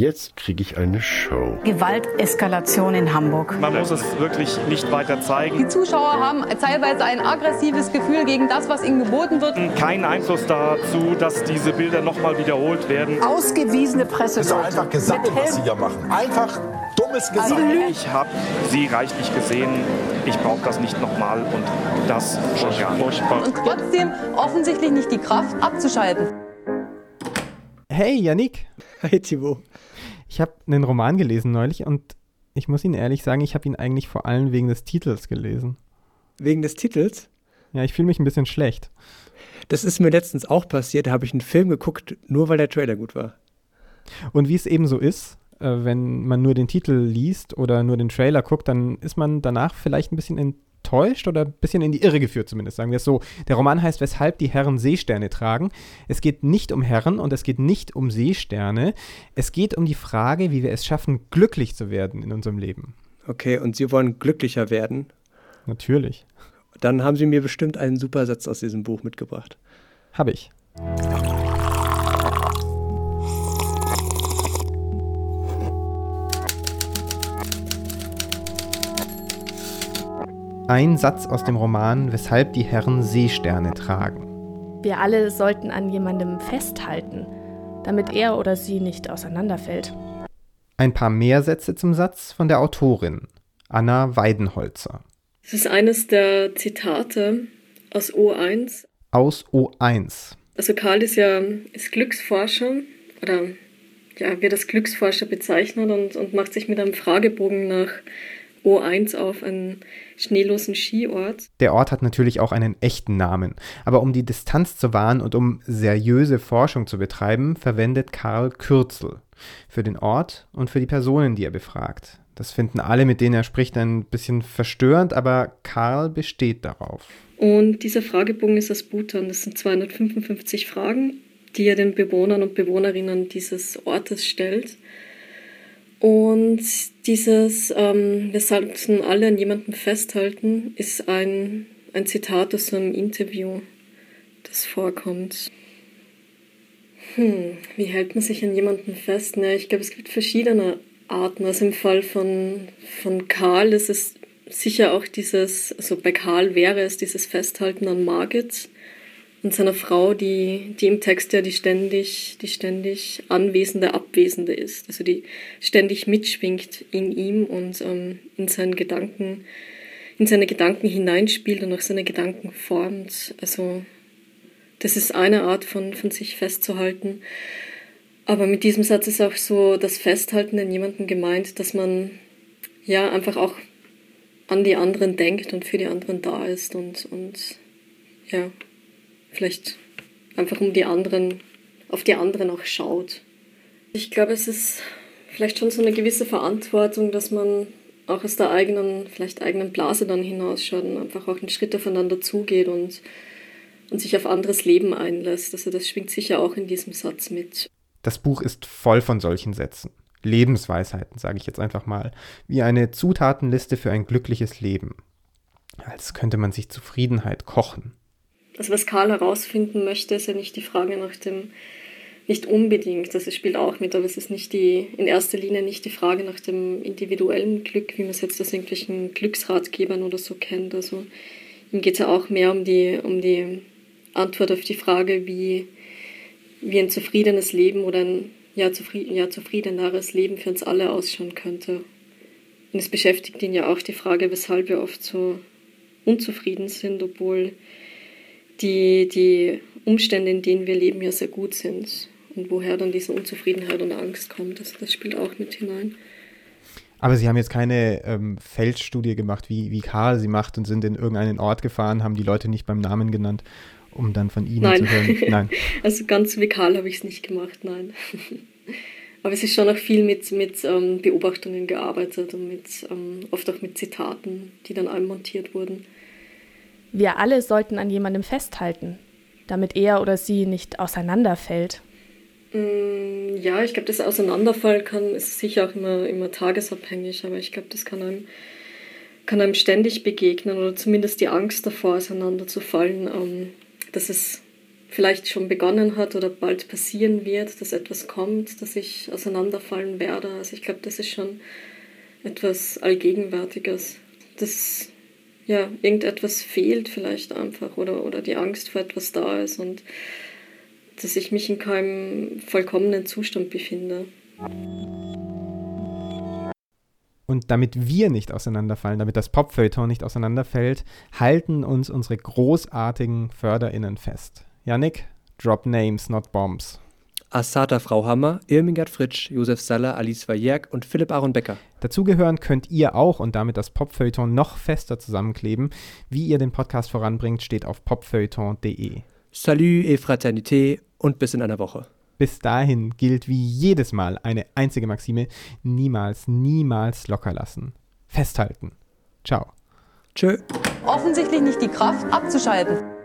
Jetzt kriege ich eine Show. Gewalteskalation in Hamburg. Man muss es wirklich nicht weiter zeigen. Die Zuschauer haben teilweise ein aggressives Gefühl gegen das, was ihnen geboten wird. Keinen Einfluss dazu, dass diese Bilder nochmal wiederholt werden. Ausgewiesene Presse. Das ist doch einfach gesammelt, was Sie hier machen. Einfach dummes Gesammel. Ich habe sie reichlich gesehen. Ich brauche das nicht nochmal und das schon gar nicht. Und trotzdem offensichtlich nicht die Kraft abzuschalten. Hey, Yannick. Hi, Thibaut. Ich habe einen Roman gelesen neulich und ich muss Ihnen ehrlich sagen, ich habe ihn eigentlich vor allem wegen des Titels gelesen. Wegen des Titels? Ja, ich fühle mich ein bisschen schlecht. Das ist mir letztens auch passiert. Da habe ich einen Film geguckt, nur weil der Trailer gut war. Und wie es eben so ist, äh, wenn man nur den Titel liest oder nur den Trailer guckt, dann ist man danach vielleicht ein bisschen enttäuscht oder ein bisschen in die Irre geführt zumindest, sagen wir es so. Der Roman heißt Weshalb die Herren Seesterne tragen. Es geht nicht um Herren und es geht nicht um Seesterne. Es geht um die Frage, wie wir es schaffen, glücklich zu werden in unserem Leben. Okay, und Sie wollen glücklicher werden? Natürlich. Dann haben Sie mir bestimmt einen super Satz aus diesem Buch mitgebracht. Habe ich. Ein Satz aus dem Roman Weshalb die Herren Seesterne tragen. Wir alle sollten an jemandem festhalten, damit er oder sie nicht auseinanderfällt. Ein paar mehr Sätze zum Satz von der Autorin, Anna Weidenholzer. Das ist eines der Zitate aus O1. Aus O1. Also Karl ist ja ist Glücksforscher oder ja, wird als Glücksforscher bezeichnet und, und macht sich mit einem Fragebogen nach O1 auf einen schneelosen Skiort. Der Ort hat natürlich auch einen echten Namen, aber um die Distanz zu wahren und um seriöse Forschung zu betreiben, verwendet Karl Kürzel für den Ort und für die Personen, die er befragt. Das finden alle, mit denen er spricht, ein bisschen verstörend, aber Karl besteht darauf. Und dieser Fragebogen ist aus Bhutan. Das sind 255 Fragen, die er den Bewohnern und Bewohnerinnen dieses Ortes stellt. Und dieses, ähm, wir sollten alle an jemandem festhalten, ist ein, ein Zitat aus einem Interview, das vorkommt. Hm, wie hält man sich an jemanden fest? Na, ich glaube, es gibt verschiedene Arten. Also im Fall von, von Karl ist es sicher auch dieses, also bei Karl wäre es dieses Festhalten an Margit und seiner Frau, die, die im Text ja die ständig, die ständig anwesende Abwesende ist, also die ständig mitschwingt in ihm und ähm, in seinen Gedanken, in seine Gedanken hineinspielt und auch seine Gedanken formt. Also das ist eine Art von, von sich festzuhalten. Aber mit diesem Satz ist auch so das Festhalten an jemanden gemeint, dass man ja einfach auch an die anderen denkt und für die anderen da ist und, und ja, vielleicht einfach um die anderen, auf die anderen auch schaut. Ich glaube, es ist vielleicht schon so eine gewisse Verantwortung, dass man auch aus der eigenen, vielleicht eigenen Blase dann hinausschaut und einfach auch einen Schritt aufeinander zugeht und, und sich auf anderes Leben einlässt. Also das schwingt sicher auch in diesem Satz mit. Das Buch ist voll von solchen Sätzen. Lebensweisheiten, sage ich jetzt einfach mal, wie eine Zutatenliste für ein glückliches Leben. Als könnte man sich Zufriedenheit kochen. Also was Karl herausfinden möchte, ist ja nicht die Frage nach dem, nicht unbedingt, das spielt auch mit, aber es ist nicht die, in erster Linie nicht die Frage nach dem individuellen Glück, wie man es jetzt aus irgendwelchen Glücksratgebern oder so kennt. Also ihm geht es ja auch mehr um die, um die Antwort auf die Frage, wie, wie ein zufriedenes Leben oder ein ja, zufrieden, ja, zufriedeneres Leben für uns alle ausschauen könnte. Und es beschäftigt ihn ja auch die Frage, weshalb wir oft so unzufrieden sind, obwohl die, die Umstände, in denen wir leben, ja sehr gut sind. Und woher dann diese Unzufriedenheit und Angst kommt, das, das spielt auch mit hinein. Aber Sie haben jetzt keine ähm, Feldstudie gemacht, wie, wie Karl sie macht und sind in irgendeinen Ort gefahren, haben die Leute nicht beim Namen genannt, um dann von Ihnen nein. zu hören. Nein. also ganz wie Karl habe ich es nicht gemacht, nein. Aber es ist schon auch viel mit, mit ähm, Beobachtungen gearbeitet und mit, ähm, oft auch mit Zitaten, die dann einmontiert wurden. Wir alle sollten an jemandem festhalten, damit er oder sie nicht auseinanderfällt. Mm, Ja, ich glaube, das Auseinanderfall kann, ist sicher auch immer, immer tagesabhängig, aber ich glaube, das kann einem, kann einem ständig begegnen oder zumindest die Angst davor, auseinanderzufallen. Ähm, das ist vielleicht schon begonnen hat oder bald passieren wird, dass etwas kommt, dass ich auseinanderfallen werde. Also ich glaube, das ist schon etwas Allgegenwärtiges. Dass ja, irgendetwas fehlt vielleicht einfach oder, oder die Angst vor etwas da ist und dass ich mich in keinem vollkommenen Zustand befinde. Und damit wir nicht auseinanderfallen, damit das Popfeuilleton nicht auseinanderfällt, halten uns unsere großartigen FörderInnen fest. Yannick, drop names, not bombs. Assata Frau Hammer, Irmingard Fritsch, Josef Saller, Alice Vajerk und Philipp Aaron Becker. Dazugehören könnt ihr auch und damit das Popfeuilleton noch fester zusammenkleben. Wie ihr den Podcast voranbringt, steht auf popfeuilleton.de. Salut et Fraternité und bis in einer Woche. Bis dahin gilt wie jedes Mal eine einzige Maxime: niemals, niemals locker lassen. Festhalten. Ciao. Tschö. Offensichtlich nicht die Kraft abzuschalten.